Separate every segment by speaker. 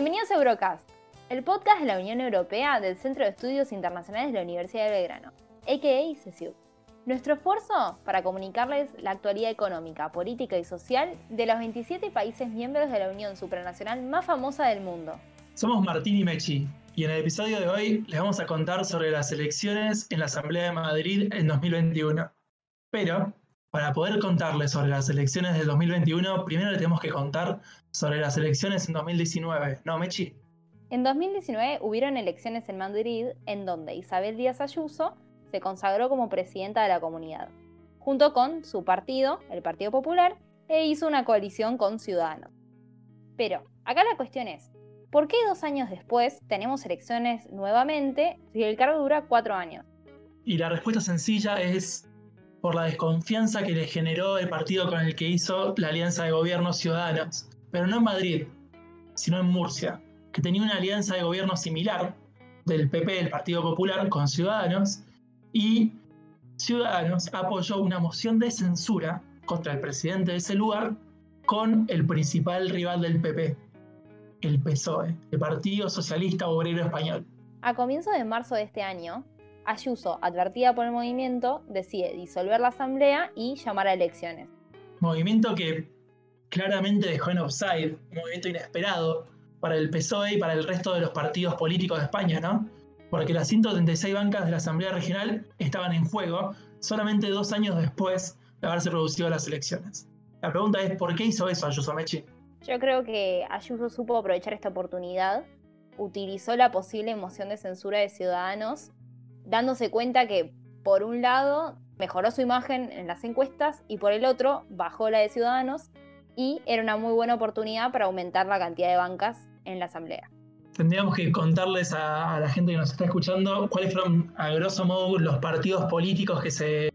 Speaker 1: Bienvenidos a Eurocast, el podcast de la Unión Europea del Centro de Estudios Internacionales de la Universidad de Belgrano, a.k.a. CESIU. Nuestro esfuerzo para comunicarles la actualidad económica, política y social de los 27 países miembros de la Unión Supranacional más famosa del mundo.
Speaker 2: Somos Martín y Mechi, y en el episodio de hoy les vamos a contar sobre las elecciones en la Asamblea de Madrid en 2021. Pero, para poder contarles sobre las elecciones del 2021, primero le tenemos que contar sobre las elecciones en 2019, ¿no, Mechi?
Speaker 1: En 2019 hubieron elecciones en Madrid en donde Isabel Díaz Ayuso se consagró como presidenta de la comunidad, junto con su partido, el Partido Popular, e hizo una coalición con Ciudadanos. Pero, acá la cuestión es, ¿por qué dos años después tenemos elecciones nuevamente si el cargo dura cuatro años?
Speaker 2: Y la respuesta sencilla es por la desconfianza que le generó el partido con el que hizo la alianza de gobierno Ciudadanos, pero no en Madrid, sino en Murcia, que tenía una alianza de gobierno similar del PP, del Partido Popular, con Ciudadanos, y Ciudadanos apoyó una moción de censura contra el presidente de ese lugar con el principal rival del PP, el PSOE, el Partido Socialista Obrero Español.
Speaker 1: A comienzos de marzo de este año, Ayuso, advertida por el movimiento, decide disolver la asamblea y llamar a elecciones.
Speaker 2: Movimiento que claramente dejó en offside, un movimiento inesperado para el PSOE y para el resto de los partidos políticos de España, ¿no? Porque las 136 bancas de la Asamblea Regional estaban en juego solamente dos años después de haberse producido las elecciones. La pregunta es, ¿por qué hizo eso Ayuso Mechi?
Speaker 1: Yo creo que Ayuso supo aprovechar esta oportunidad, utilizó la posible moción de censura de Ciudadanos dándose cuenta que, por un lado, mejoró su imagen en las encuestas y por el otro, bajó la de Ciudadanos y era una muy buena oportunidad para aumentar la cantidad de bancas en la Asamblea.
Speaker 2: Tendríamos que contarles a, la gente que nos está escuchando cuáles fueron, a grosso modo, los partidos políticos que se,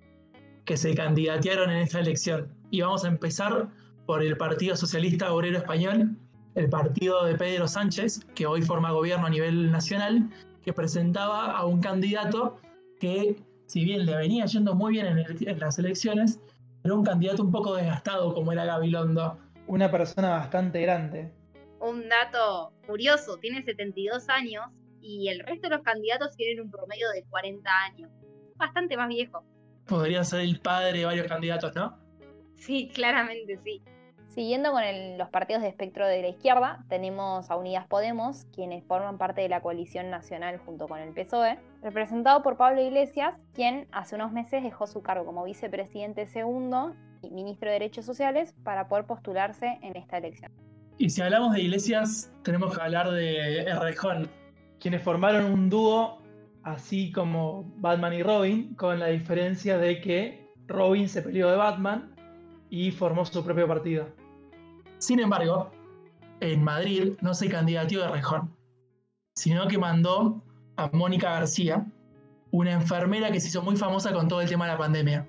Speaker 2: que se candidatearon en esta elección. Y vamos a empezar por el Partido Socialista Obrero Español, el partido de Pedro Sánchez, que hoy forma gobierno a nivel nacional, que presentaba a un candidato que, si bien le venía yendo muy bien en, las elecciones, era un candidato un poco desgastado como era Gabilondo.
Speaker 3: Una persona bastante grande.
Speaker 1: Un dato curioso, tiene 72 años y el resto de los candidatos tienen un promedio de 40 años. Bastante más viejo.
Speaker 2: Podría ser el padre de varios candidatos, ¿no?
Speaker 1: Sí, claramente sí. Siguiendo con los partidos de espectro de la izquierda, tenemos a Unidas Podemos, quienes forman parte de la coalición nacional junto con el PSOE, representado por Pablo Iglesias, quien hace unos meses dejó su cargo como vicepresidente segundo y ministro de Derechos Sociales para poder postularse en esta elección.
Speaker 2: Y si hablamos de Iglesias, tenemos que hablar de Errejón.
Speaker 3: Quienes formaron un dúo así como Batman y Robin, con la diferencia de que Robin se peleó de Batman y formó su propio partido.
Speaker 2: Sin embargo, en Madrid no se candidató de Rejón, sino que mandó a Mónica García, una enfermera que se hizo muy famosa con todo el tema de la pandemia.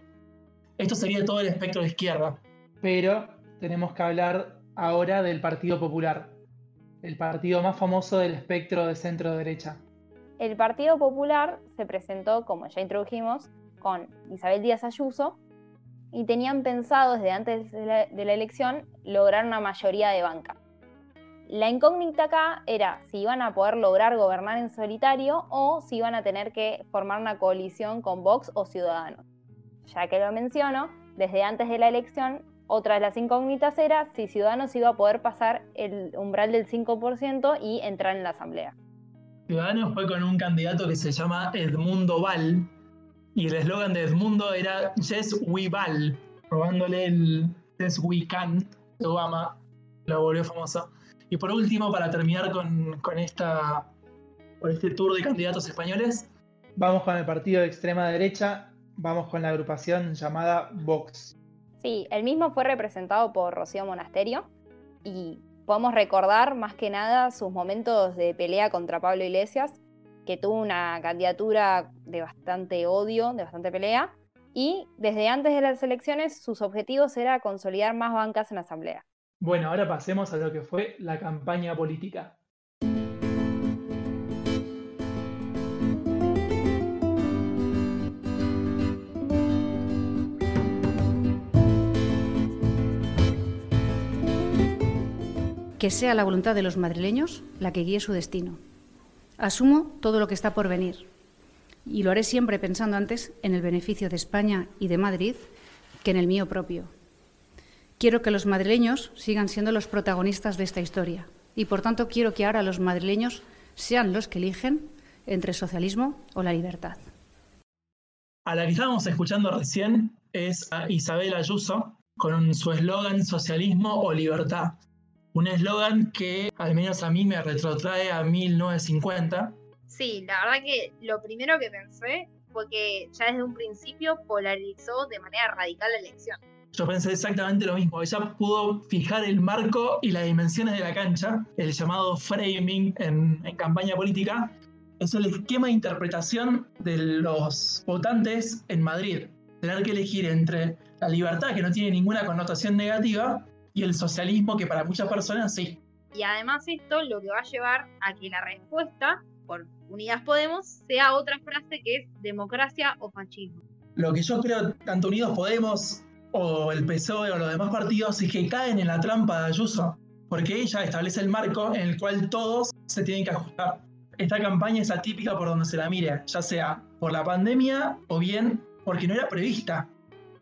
Speaker 2: Esto sería todo el espectro de izquierda.
Speaker 3: Pero tenemos que hablar ahora del Partido Popular, el partido más famoso del espectro de centro derecha.
Speaker 1: El Partido Popular se presentó, como ya introdujimos, con Isabel Díaz Ayuso, y tenían pensado desde antes de la, elección lograr una mayoría de banca. La incógnita acá era si iban a poder lograr gobernar en solitario o si iban a tener que formar una coalición con Vox o Ciudadanos. Ya que lo menciono, desde antes de la elección, otra de las incógnitas era si Ciudadanos iba a poder pasar el umbral del 5% y entrar en la asamblea.
Speaker 2: Ciudadanos fue con un candidato que se llama Edmundo Val, y el eslogan de Edmundo era Yes We Val, robándole el Yes We Can de Obama, lo volvió famoso. Y por último, para terminar con, con, esta, con este tour de candidatos españoles.
Speaker 3: Vamos con el partido de extrema derecha, vamos con la agrupación llamada Vox.
Speaker 1: Sí, el mismo fue representado por Rocío Monasterio y podemos recordar más que nada sus momentos de pelea contra Pablo Iglesias, que tuvo una candidatura de bastante odio, de bastante pelea, y desde antes de las elecciones sus objetivos era consolidar más bancas en la Asamblea.
Speaker 3: Bueno, ahora pasemos a lo que fue la campaña política.
Speaker 4: que sea la voluntad de los madrileños la que guíe su destino. Asumo todo lo que está por venir y lo haré siempre pensando antes en el beneficio de España y de Madrid que en el mío propio. Quiero que los madrileños sigan siendo los protagonistas de esta historia y, por tanto, quiero que ahora los madrileños sean los que eligen entre socialismo o la libertad.
Speaker 2: A la que estábamos escuchando recién es a Isabel Ayuso con su eslogan socialismo o libertad. Un eslogan que al menos a mí me retrotrae a 1950.
Speaker 3: Sí, la verdad que lo primero que pensé fue que ya desde un principio polarizó de manera radical la elección.
Speaker 2: Yo pensé exactamente lo mismo. Ella pudo fijar el marco y las dimensiones de la cancha, el llamado framing en, en campaña política, es el esquema de interpretación de los votantes en Madrid. Tener que elegir entre la libertad, que no tiene ninguna connotación negativa, y el socialismo, que para muchas personas sí.
Speaker 3: Y además esto lo que va a llevar a que la respuesta por Unidas Podemos sea otra frase que es democracia o fascismo.
Speaker 2: Lo que yo creo, tanto Unidos Podemos o el PSOE o los demás partidos, es que caen en la trampa de Ayuso, porque ella establece el marco en el cual todos se tienen que ajustar esta campaña es atípica por donde se la mire, ya sea por la pandemia o bien porque no era prevista.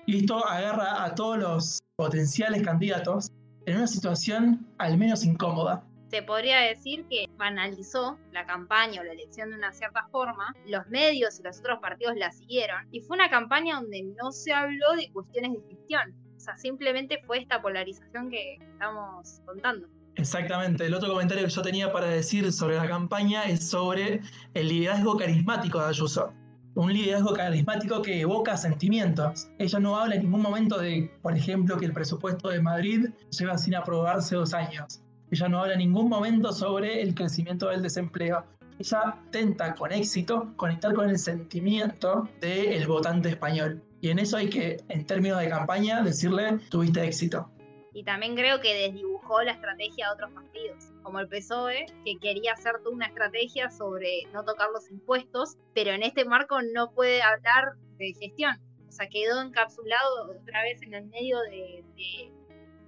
Speaker 2: Y esto agarra a todos los potenciales candidatos en una situación al menos incómoda.
Speaker 3: Se podría decir que banalizó la campaña o la elección de una cierta forma, los medios y los otros partidos la siguieron, y fue una campaña donde no se habló de cuestiones de gestión, o sea, simplemente fue esta polarización que estamos contando.
Speaker 2: Exactamente. El otro comentario que yo tenía para decir sobre la campaña es sobre el liderazgo carismático de Ayuso. Un liderazgo carismático que evoca sentimientos. Ella no habla en ningún momento de, por ejemplo, que el presupuesto de Madrid lleva sin aprobarse dos años. Ella no habla en ningún momento sobre el crecimiento del desempleo. Ella intenta con éxito conectar con el sentimiento del votante español. Y en eso hay que, en términos de campaña, decirle, tuviste éxito
Speaker 3: y también creo que desdibujó la estrategia de otros partidos, como el PSOE, que quería hacer toda una estrategia sobre no tocar los impuestos, pero en este marco no puede hablar de gestión. O sea, quedó encapsulado otra vez en el medio de,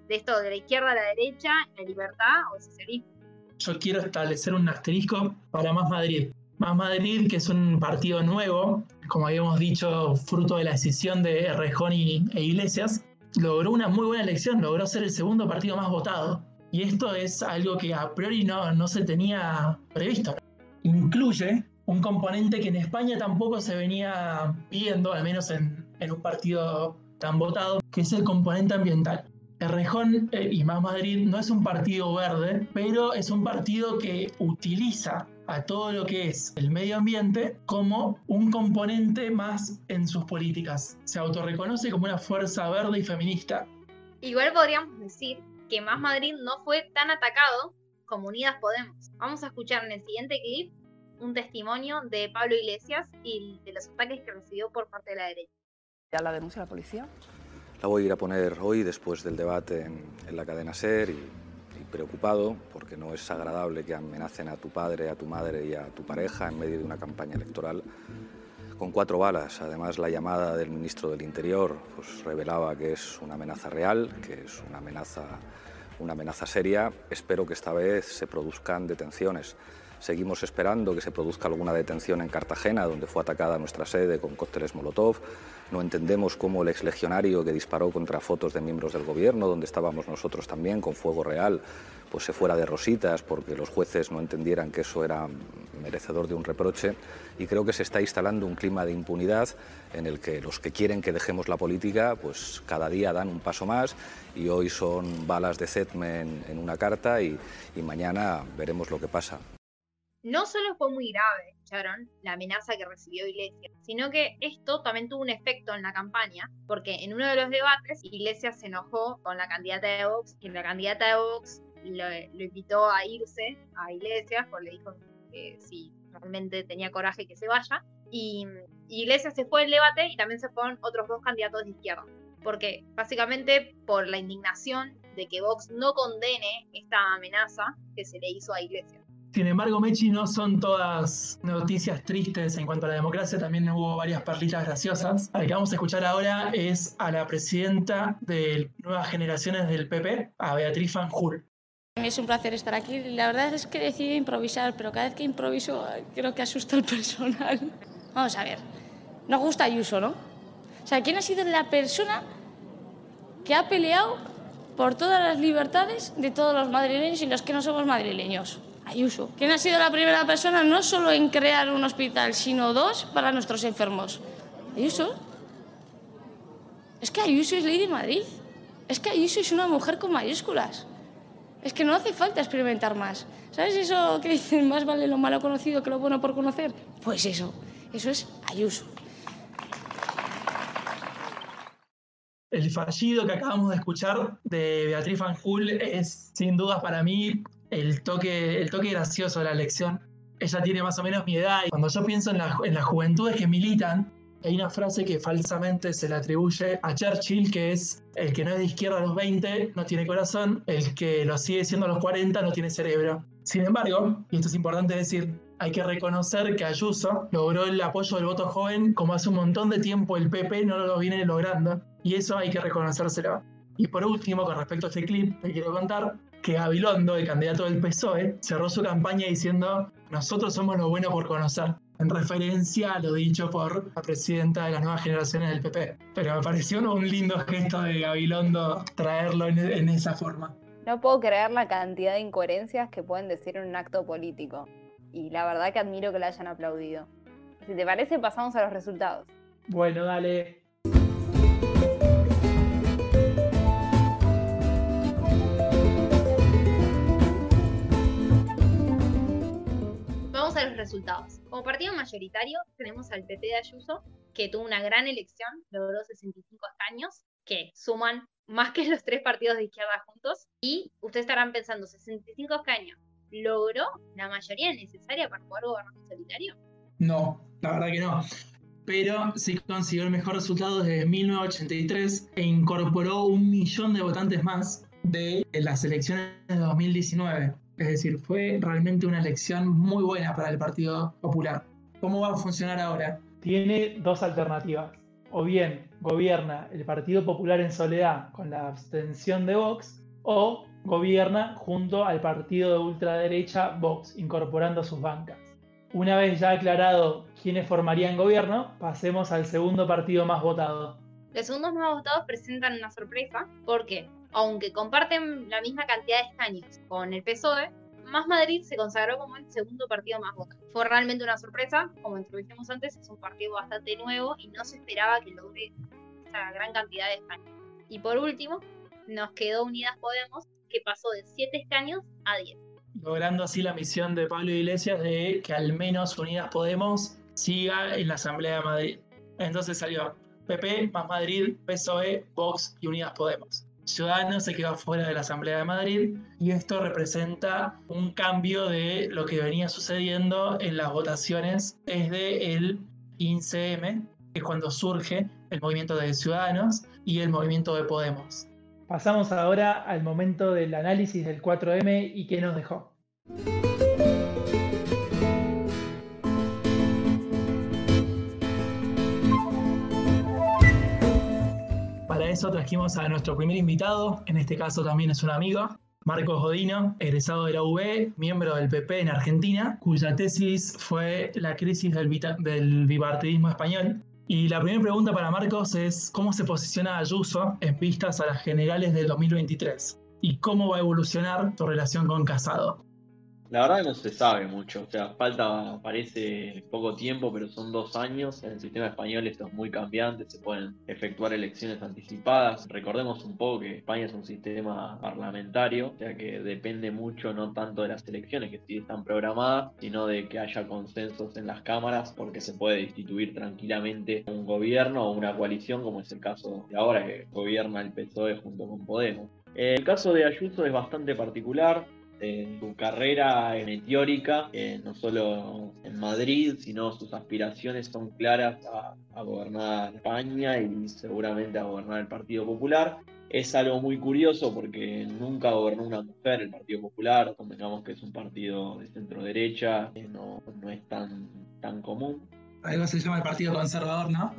Speaker 3: esto, de la izquierda a la derecha, la libertad o el socialismo.
Speaker 2: Yo quiero establecer un asterisco para Más Madrid. Más Madrid, que es un partido nuevo, como habíamos dicho, fruto de la decisión de Rejón y, e Iglesias, logró una muy buena elección, logró ser el segundo partido más votado. Y esto es algo que a priori no, no se tenía previsto. Incluye un componente que en España tampoco se venía viendo, al menos en, en un partido tan votado, que es el componente ambiental. El Rejón eh, y Más Madrid no es un partido verde, pero es un partido que utiliza a todo lo que es el medio ambiente como un componente más en sus políticas. Se autorreconoce como una fuerza verde y feminista.
Speaker 3: Igual podríamos decir que Más Madrid no fue tan atacado como Unidas Podemos. Vamos a escuchar en el siguiente clip un testimonio de Pablo Iglesias y de los ataques que recibió por parte de la derecha.
Speaker 5: ¿Ya la denuncia la policía?
Speaker 6: La voy a ir a poner hoy después del debate en, en la cadena SER y preocupado porque no es agradable que amenacen a tu padre, a tu madre y a tu pareja en medio de una campaña electoral con cuatro balas. Además, la llamada del ministro del Interior pues, revelaba que es una amenaza real, que es una amenaza, una amenaza seria. Espero que esta vez se produzcan detenciones. Seguimos esperando que se produzca alguna detención en Cartagena, donde fue atacada nuestra sede con cócteles Molotov. No entendemos cómo el exlegionario que disparó contra fotos de miembros del gobierno, donde estábamos nosotros también, con fuego real, pues se fuera de rositas porque los jueces no entendieran que eso era merecedor de un reproche. Y creo que se está instalando un clima de impunidad en el que los que quieren que dejemos la política, pues cada día dan un paso más y hoy son balas de Zetme en, una carta y mañana veremos lo que pasa
Speaker 3: no solo fue muy grave, escucharon, la amenaza que recibió Iglesias, sino que esto también tuvo un efecto en la campaña, porque en uno de los debates Iglesias se enojó con la candidata de Vox y la candidata de Vox lo, invitó a irse a Iglesias, porque le dijo que si realmente tenía coraje que se vaya, y, y Iglesias se fue del debate y también se fueron otros dos candidatos de izquierda, porque básicamente por la indignación de que Vox no condene esta amenaza que se le hizo a Iglesias.
Speaker 2: Sin embargo, Mechi, no son todas noticias tristes en cuanto a la democracia, también hubo varias perlitas graciosas. La que vamos a escuchar ahora es a la presidenta de Nuevas Generaciones del PP, a Beatriz Fanjul.
Speaker 7: Es un placer estar aquí. La verdad es que decidí improvisar, pero cada vez que improviso creo que asusta al personal. Vamos a ver. Nos gusta Ayuso, ¿no? O sea, ¿quién ha sido la persona que ha peleado por todas las libertades de todos los madrileños y los que no somos madrileños? Ayuso. ¿Quién ha sido la primera persona no solo en crear un hospital, sino dos para nuestros enfermos? Ayuso. Es que Ayuso es ley de Madrid. Es que Ayuso es una mujer con mayúsculas. Es que no hace falta experimentar más. ¿Sabes eso que dicen, más vale lo malo conocido que lo bueno por conocer? Pues eso, eso es Ayuso.
Speaker 2: El fallido que acabamos de escuchar de Beatriz Fanjul es sin dudas para mí el toque, el toque gracioso de la elección. Ella tiene más o menos mi edad y cuando yo pienso en, en las juventudes que militan, hay una frase que falsamente se le atribuye a Churchill, que es el que no es de izquierda a los 20 no tiene corazón, el que lo sigue siendo a los 40 no tiene cerebro. Sin embargo, y esto es importante decir, hay que reconocer que Ayuso logró el apoyo del voto joven como hace un montón de tiempo el PP no lo viene logrando, y eso hay que reconocérselo. Y por último, con respecto a este clip, te quiero contar que Gabilondo, el candidato del PSOE, cerró su campaña diciendo, nosotros somos lo bueno por conocer en referencia a lo dicho por la presidenta de las nuevas generaciones del PP. Pero me pareció un lindo gesto de Gabilondo traerlo en, esa forma.
Speaker 1: No puedo creer la cantidad de incoherencias que pueden decir en un acto político. Y la verdad que admiro que la hayan aplaudido. Si te parece, pasamos a los resultados.
Speaker 3: Bueno, dale.
Speaker 1: Resultados. Como partido mayoritario tenemos al PP de Ayuso, que tuvo una gran elección, logró 65 escaños, que suman más que los tres partidos de izquierda juntos. Y ustedes estarán pensando, 65 escaños, ¿logró la mayoría necesaria para poder gobernar solitario?
Speaker 2: No, la verdad que no. Pero sí consiguió el mejor resultado desde 1983 e incorporó un millón de votantes más de las elecciones de 2019. Es decir, fue realmente una elección muy buena para el Partido Popular. ¿Cómo va a funcionar ahora?
Speaker 3: Tiene dos alternativas. O bien gobierna el Partido Popular en soledad con la abstención de Vox, o gobierna junto al partido de ultraderecha Vox, incorporando sus bancas. Una vez ya aclarado quiénes formarían gobierno, pasemos al segundo partido más votado.
Speaker 1: Los segundos más votados presentan una sorpresa porque aunque comparten la misma cantidad de escaños con el PSOE, Más Madrid se consagró como el segundo partido más votado. Fue realmente una sorpresa, como introdujimos antes, es un partido bastante nuevo y no se esperaba que logre esa gran cantidad de escaños. Y por último, nos quedó Unidas Podemos, que pasó de 7 escaños a 10.
Speaker 2: Logrando así la misión de Pablo Iglesias de que al menos Unidas Podemos siga en la Asamblea de Madrid. Entonces salió PP, Más Madrid, PSOE, Vox y Unidas Podemos. Ciudadanos se quedó fuera de la Asamblea de Madrid y esto representa un cambio de lo que venía sucediendo en las votaciones desde el 15M, que es cuando surge el movimiento de Ciudadanos y el movimiento de Podemos.
Speaker 3: Pasamos ahora al momento del análisis del 4M y qué nos dejó.
Speaker 2: Eso trajimos a nuestro primer invitado, en este caso también es un amigo, Marcos Godino, egresado de la UB, miembro del PP en Argentina, cuya tesis fue la crisis del, del bipartidismo español. Y la primera pregunta para Marcos es cómo se posiciona Ayuso en vistas a las generales del 2023 y cómo va a evolucionar su relación con Casado.
Speaker 8: La verdad que no se sabe mucho, o sea, falta, parece poco tiempo, pero son dos años. En el sistema español esto es muy cambiante, se pueden efectuar elecciones anticipadas. Recordemos un poco que España es un sistema parlamentario, o sea que depende mucho no tanto de las elecciones que sí están programadas, sino de que haya consensos en las cámaras, porque se puede instituir tranquilamente un gobierno o una coalición, como es el caso de ahora que gobierna el PSOE junto con Podemos. El caso de Ayuso es bastante particular, en su carrera meteórica, eh, no solo en Madrid, sino sus aspiraciones son claras a, gobernar España y seguramente a gobernar el Partido Popular. Es algo muy curioso porque nunca gobernó una mujer el Partido Popular, convengamos que es un partido de centro derecha, que no, no es tan, tan común.
Speaker 2: Algo se llama el Partido Conservador, ¿no?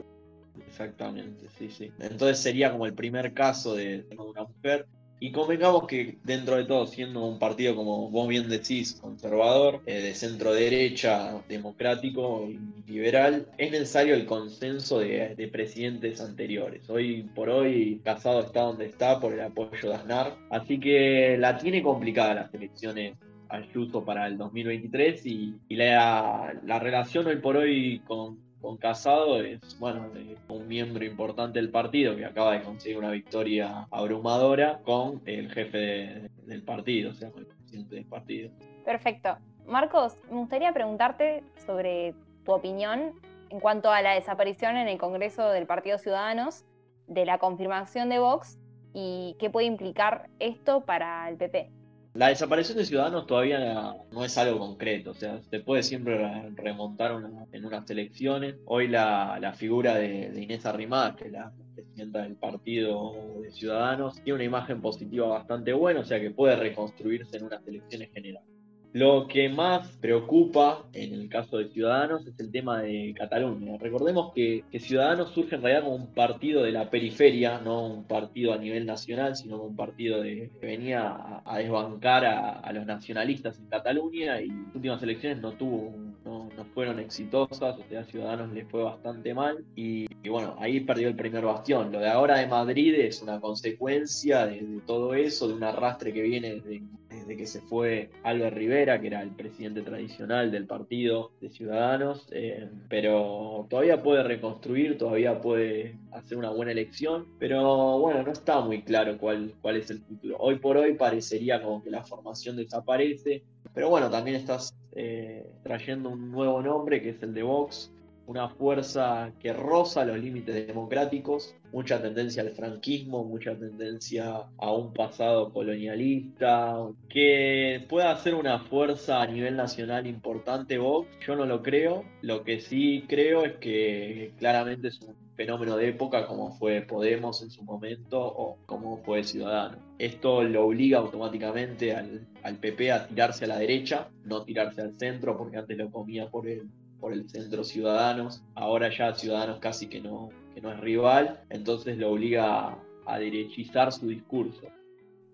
Speaker 8: Exactamente, sí, sí. Entonces sería como el primer caso de una mujer Y convengamos que dentro de todo, siendo un partido, como vos bien decís, conservador, eh, de centro derecha, democrático y liberal, es necesario el consenso de, de, presidentes anteriores. Hoy por hoy Casado está donde está por el apoyo de Aznar, así que la tiene complicada las elecciones Ayuso para el 2023 y, y la, la relación hoy por hoy con con Casado es, bueno, un miembro importante del partido que acaba de conseguir una victoria abrumadora con el jefe del partido, o sea, con el presidente del partido.
Speaker 1: Perfecto. Marcos, me gustaría preguntarte sobre tu opinión en cuanto a la desaparición en el Congreso del Partido Ciudadanos de la confirmación de Vox y qué puede implicar esto para el PP.
Speaker 8: La desaparición de Ciudadanos todavía no es algo concreto, o sea, se puede siempre remontar en unas elecciones. Hoy la, figura de, Inés Arrimada, que es la presidenta del partido de Ciudadanos, tiene una imagen positiva bastante buena, o sea que puede reconstruirse en unas elecciones generales. Lo que más preocupa en el caso de Ciudadanos es el tema de Cataluña. Recordemos que, Ciudadanos surge en realidad como un partido de la periferia, no un partido a nivel nacional, sino un partido de, que venía a, desbancar a, los nacionalistas en Cataluña y las últimas elecciones no tuvo, no, fueron exitosas, o sea, a Ciudadanos le fue bastante mal y, bueno, ahí perdió el primer bastión. Lo de ahora de Madrid es una consecuencia de, de todo eso, de un arrastre que viene de desde que se fue Albert Rivera, que era el presidente tradicional del partido de Ciudadanos, eh, pero todavía puede reconstruir, todavía puede hacer una buena elección, pero bueno, no está muy claro cuál, cuál es el futuro. Hoy por hoy parecería como que la formación desaparece, pero bueno, también estás eh, trayendo un nuevo nombre que es el de Vox, una fuerza que roza los límites democráticos, mucha tendencia al franquismo, mucha tendencia a un pasado colonialista, que pueda ser una fuerza a nivel nacional importante Vox, yo no lo creo, lo que sí creo es que claramente es un fenómeno de época como fue Podemos en su momento o como fue Ciudadanos. Esto lo obliga automáticamente al, al PP a tirarse a la derecha, no tirarse al centro porque antes lo comía por el por el centro Ciudadanos, ahora ya Ciudadanos casi que no, que no es rival, entonces lo obliga a, derechizar su discurso.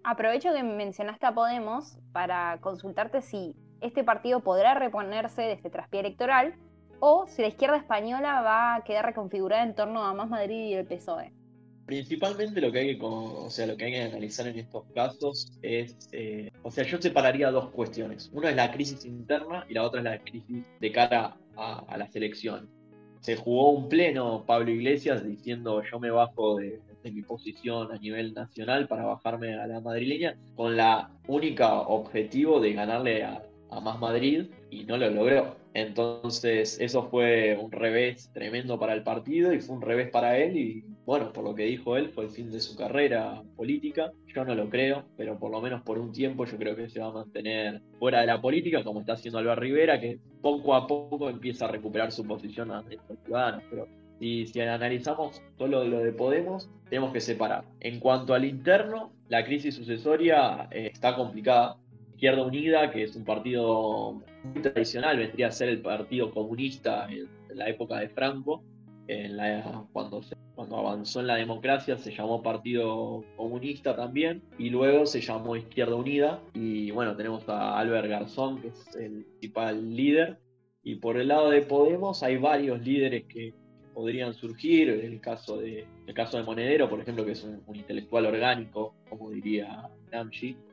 Speaker 1: Aprovecho que mencionaste a Podemos para consultarte si este partido podrá reponerse de este traspié electoral o si la izquierda española va a quedar reconfigurada en torno a Más Madrid y el PSOE.
Speaker 8: Principalmente lo que hay que, o sea, lo que hay que analizar en estos casos es, eh, o sea, yo separaría dos cuestiones. Una es la crisis interna y la otra es la crisis de cara a, la selección. Se jugó un pleno Pablo Iglesias diciendo yo me bajo de, mi posición a nivel nacional para bajarme a la madrileña con la única objetivo de ganarle a, a Más Madrid y no lo logró. Entonces eso fue un revés tremendo para el partido y fue un revés para él y bueno, por lo que dijo él, fue el fin de su carrera política. Yo no lo creo, pero por lo menos por un tiempo yo creo que se va a mantener fuera de la política, como está haciendo Albert Rivera, que poco a poco empieza a recuperar su posición ante los ciudadanos. Pero si, si analizamos solo lo de Podemos, tenemos que separar. En cuanto al interno, la crisis sucesoria eh, está complicada. Izquierda Unida, que es un partido muy tradicional, vendría a ser el partido comunista en, la época de Franco, cuando se avanzó en la democracia se llamó Partido Comunista también y luego se llamó Izquierda Unida y bueno, tenemos a Albert Garzón que es el principal líder y por el lado de Podemos hay varios líderes que podrían surgir, el caso de, el caso de Monedero, por ejemplo, que es un, intelectual orgánico, como diría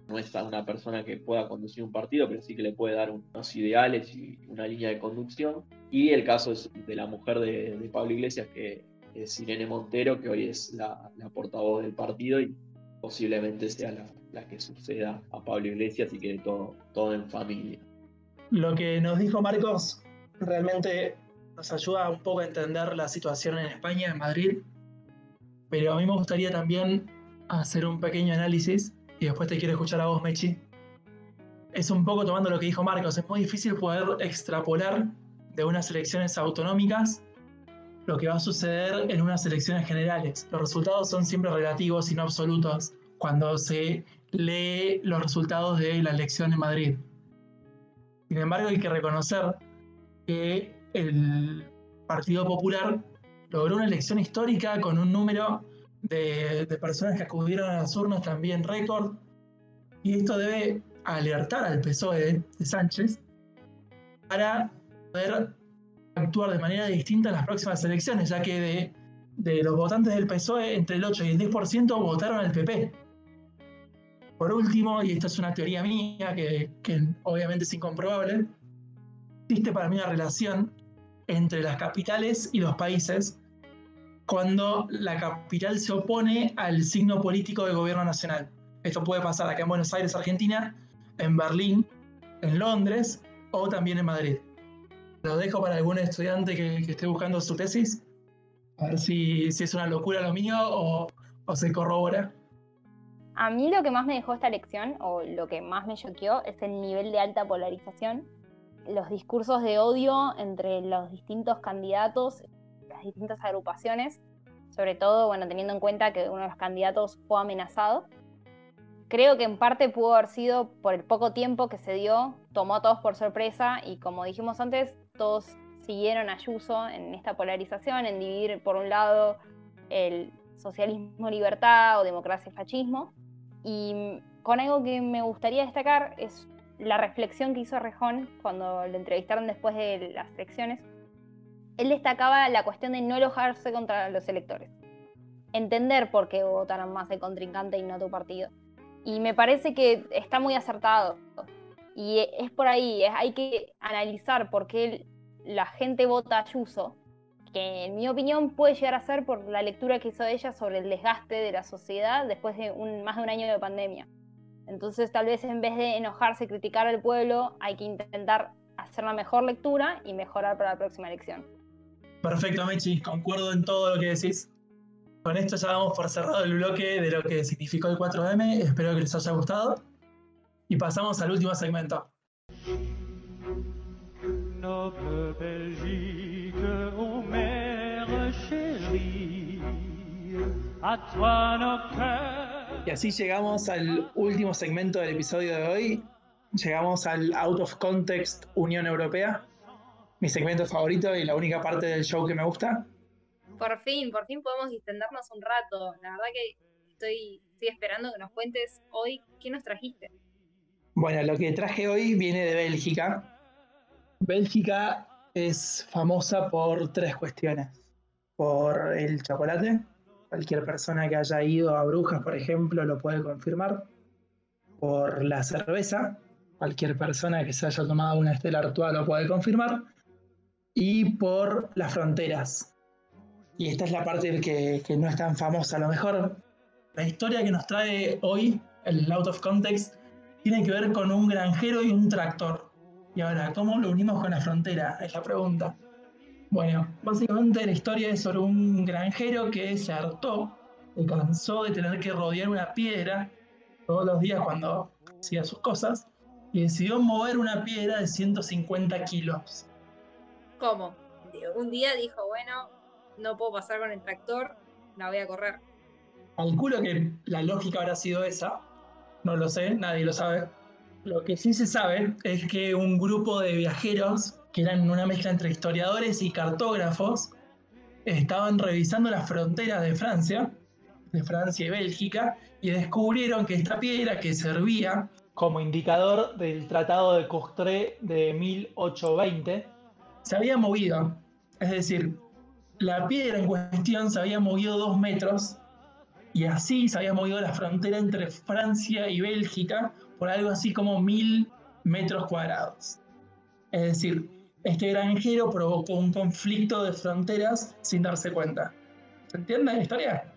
Speaker 8: No es una persona que pueda conducir un partido, pero sí que le puede dar unos ideales y una línea de conducción. Y el caso es de la mujer de, de Pablo Iglesias, que es Irene Montero, que hoy es la, portavoz del partido y posiblemente sea la, que suceda a Pablo Iglesias y quede todo, todo en familia.
Speaker 2: Lo que nos dijo Marcos realmente nos ayuda un poco a entender la situación en España, en Madrid, pero a mí me gustaría también hacer un pequeño análisis y después te quiero escuchar a vos, Mechi. Es un poco tomando lo que dijo Marcos, es muy difícil poder extrapolar de unas elecciones autonómicas lo que va a suceder en unas elecciones generales. Los resultados son siempre relativos y no absolutos cuando se lee los resultados de la elección en Madrid. Sin embargo, hay que reconocer que el Partido Popular logró una elección histórica con un número de, personas que acudieron a las urnas también récord. Y esto debe alertar al PSOE de Sánchez para poder actuar de manera distinta en las próximas elecciones, ya que de, de los votantes del PSOE, entre el 8 y el 10% votaron al PP. Por último, y esta es una teoría mía que, que obviamente es incomprobable, existe para mí una relación entre las capitales y los países cuando la capital se opone al signo político del gobierno nacional. Esto puede pasar acá en Buenos Aires, Argentina, en Berlín, en Londres o también en Madrid. Lo dejo para algún estudiante que, esté buscando su tesis, a ver si, es una locura lo mío o, o se corrobora.
Speaker 1: A mí lo que más me dejó esta elección, o lo que más me choqueó, es el nivel de alta polarización. Los discursos de odio entre los distintos candidatos, las distintas agrupaciones, sobre todo, bueno, teniendo en cuenta que uno de los candidatos fue amenazado. Creo que en parte pudo haber sido por el poco tiempo que se dio, tomó a todos por sorpresa y como dijimos antes, todos siguieron a Ayuso en esta polarización, en dividir por un lado el socialismo libertad o democracia fascismo. Y con algo que me gustaría destacar es la reflexión que hizo Rejón cuando lo entrevistaron después de las elecciones. Él destacaba la cuestión de no enojarse contra los electores. Entender por qué votaron más el contrincante y no tu partido. Y me parece que está muy acertado. Y es por ahí, hay que analizar por qué la gente vota a Ayuso, que en mi opinión puede llegar a ser por la lectura que hizo ella sobre el desgaste de la sociedad después de un, más de un año de pandemia. Entonces tal vez en vez de enojarse y criticar al pueblo, hay que intentar hacer una mejor lectura y mejorar para la próxima elección.
Speaker 2: Perfecto, Mechi, concuerdo en todo lo que decís. Con esto ya damos por cerrado el bloque de lo que significó el 4M. Espero que les haya gustado. Y pasamos al último segmento.
Speaker 9: Noble Belgique, ô mère chérie, à toi nos cœurs.
Speaker 2: Y así llegamos al último segmento del episodio de hoy. Llegamos al Out of Context Unión Europea. Mi segmento favorito y la única parte del show que me gusta.
Speaker 1: Por fin, por fin podemos distendernos un rato. La verdad que estoy, estoy esperando que nos cuentes hoy qué nos trajiste.
Speaker 2: Bueno, lo que traje hoy viene de Bélgica. Bélgica es famosa por tres cuestiones. Por el chocolate. Cualquier persona que haya ido a Brujas, por ejemplo, lo puede confirmar. Por la cerveza. Cualquier persona que se haya tomado una Estela Artois lo puede confirmar. Y por las fronteras. Y esta es la parte que, que no es tan famosa. A lo mejor la historia que nos trae hoy, el Out of Context, tiene que ver con un granjero y un tractor. Y ahora, ¿cómo lo unimos con la frontera? Es la pregunta. Bueno, básicamente la historia es sobre un granjero que se hartó, se cansó de tener que rodear una piedra todos los días cuando hacía sus cosas y decidió mover una piedra de 150 kilos.
Speaker 1: ¿Cómo? Un día dijo, bueno, no puedo pasar con el tractor, la voy a correr.
Speaker 2: Calculo que la lógica habrá sido esa, no lo sé, nadie lo sabe. Lo que sí se sabe es que un grupo de viajeros, que eran una mezcla entre historiadores y cartógrafos, estaban revisando las fronteras de Francia, de Francia y Bélgica, y descubrieron que esta piedra que servía
Speaker 3: Como indicador del Tratado de Courtrai de 1820,
Speaker 2: se había movido. Es decir, la piedra en cuestión se había movido dos metros y así se había movido la frontera entre Francia y Bélgica por algo así como mil metros cuadrados. Es decir, este granjero provocó un conflicto de fronteras sin darse cuenta. ¿Se entiende la historia?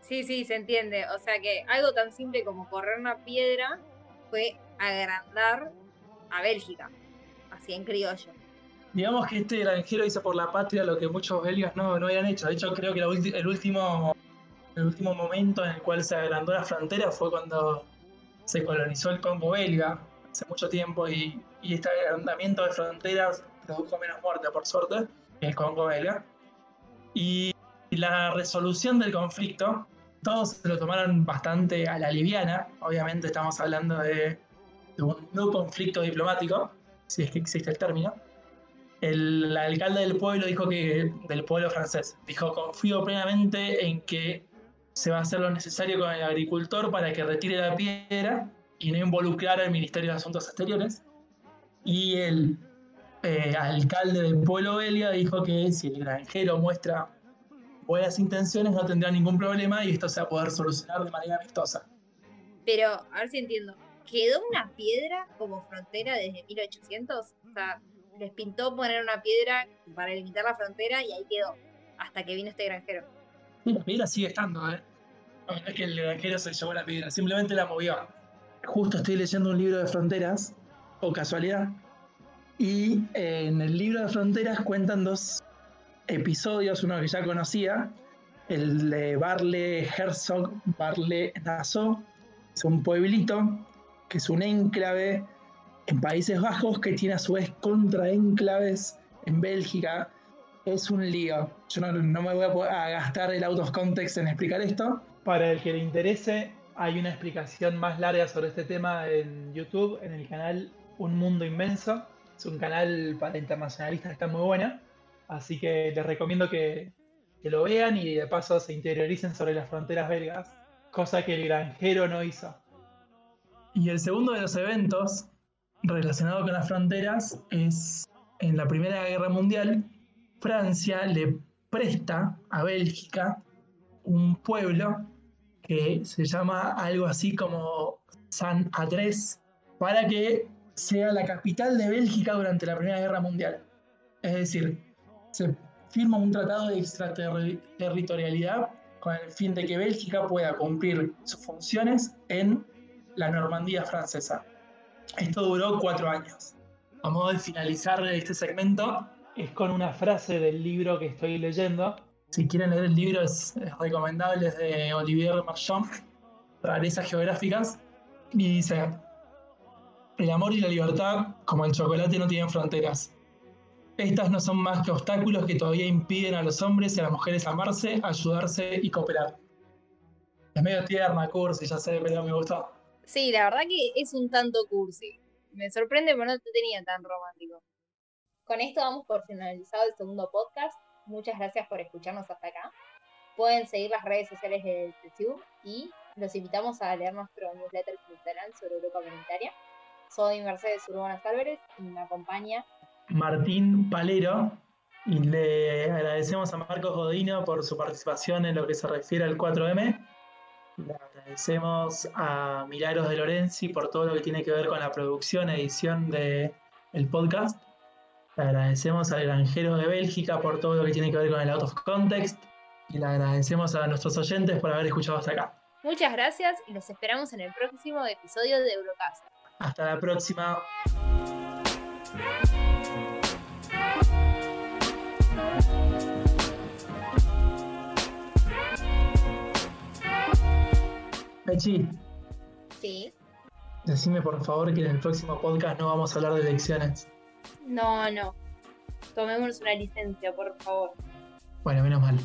Speaker 1: Sí, sí, se entiende. O sea que algo tan simple como correr una piedra fue agrandar a Bélgica, así en criollo.
Speaker 2: Digamos que este granjero hizo por la patria lo que muchos belgas no, no habían hecho. De hecho, creo que el, último, el último momento en el cual se agrandó la frontera fue cuando se colonizó el Congo belga, hace mucho tiempo, y, y este agrandamiento de fronteras produjo menos muerte, por suerte, que el Congo belga. Y la resolución del conflicto, todos se lo tomaron bastante a la liviana. Obviamente estamos hablando de un no conflicto diplomático, si es que existe el término. El alcalde del pueblo dijo que, del pueblo francés, dijo, confío plenamente en que se va a hacer lo necesario con el agricultor para que retire la piedra y no involucrar al Ministerio de Asuntos Exteriores. Y el eh, alcalde del pueblo belga dijo que si el granjero muestra buenas intenciones no tendrá ningún problema y esto se va a poder solucionar de manera amistosa.
Speaker 3: Pero, a ver si entiendo. ¿Quedó una piedra como frontera desde 1800? O sea, les pintó poner una piedra para limitar la frontera y ahí quedó. Hasta que vino este granjero.
Speaker 2: La piedra sigue estando, ¿eh? No, no es que el granjero se llevó la piedra, simplemente la movió. Justo estoy leyendo un libro de fronteras, o casualidad, y eh, en el libro de fronteras cuentan dos episodios, uno que ya conocía, el de Barle Herzog, Barle Nassau, es un pueblito que es un enclave en Países Bajos que tiene a su vez contraenclaves en Bélgica. Es un lío. Yo no, no me voy a, poder- a gastar el out of context en explicar esto.
Speaker 10: Para el que le interese, hay una explicación más larga sobre este tema en YouTube, en el canal Un Mundo Inmenso. Es un canal para internacionalistas, está muy buena. Así que les recomiendo que, que lo vean y de paso se interioricen sobre las fronteras belgas, cosa que el granjero no hizo.
Speaker 2: Y el segundo de los eventos relacionado con las fronteras es en la Primera Guerra Mundial, Francia le presta a Bélgica un pueblo que se llama algo así como San Andrés para que sea la capital de Bélgica durante la Primera Guerra Mundial. Es decir, se firma un tratado de extraterritorialidad con el fin de que Bélgica pueda cumplir sus funciones en la Normandía francesa. Esto duró cuatro años. A modo de finalizar este segmento,
Speaker 10: Es con una frase del libro que estoy leyendo.
Speaker 2: si quieren leer el libro es, recomendable, es de Olivier Marchand, Rarezas Geográficas, y dice, el amor y la libertad, como el chocolate, no tienen fronteras. Estas no son más que obstáculos que todavía impiden a los hombres y a las mujeres amarse, ayudarse y cooperar. Es medio tierna, cursi, ya sé, pero me gustó.
Speaker 3: Sí, la verdad que es un tanto cursi. Me sorprende, pero no te tenía tan romántico. Con esto damos por finalizado el segundo podcast. Muchas gracias por escucharnos hasta acá. Pueden seguir las redes sociales de YouTube y los invitamos a leer nuestro newsletter quincenal sobre Europa Comunitaria. Soy Mercedes Urbanas Álvarez y me acompaña
Speaker 2: Martín Palero y le agradecemos a Marcos Godino por su participación en lo que se refiere al 4M. Agradecemos a Milagros de Lorenzi por todo lo que tiene que ver con la producción, edición del el podcast. Le agradecemos al Granjero de Bélgica por todo lo que tiene que ver con el out of context. Y le agradecemos a nuestros oyentes por haber escuchado hasta acá.
Speaker 3: Muchas gracias y los esperamos en el próximo episodio de Eurocast.
Speaker 2: Hasta la próxima. Mechi,
Speaker 3: Sí.
Speaker 2: decime por favor que en el próximo podcast no vamos a hablar de elecciones.
Speaker 3: No, no. Tomémonos una licencia, por favor.
Speaker 2: Bueno, menos mal.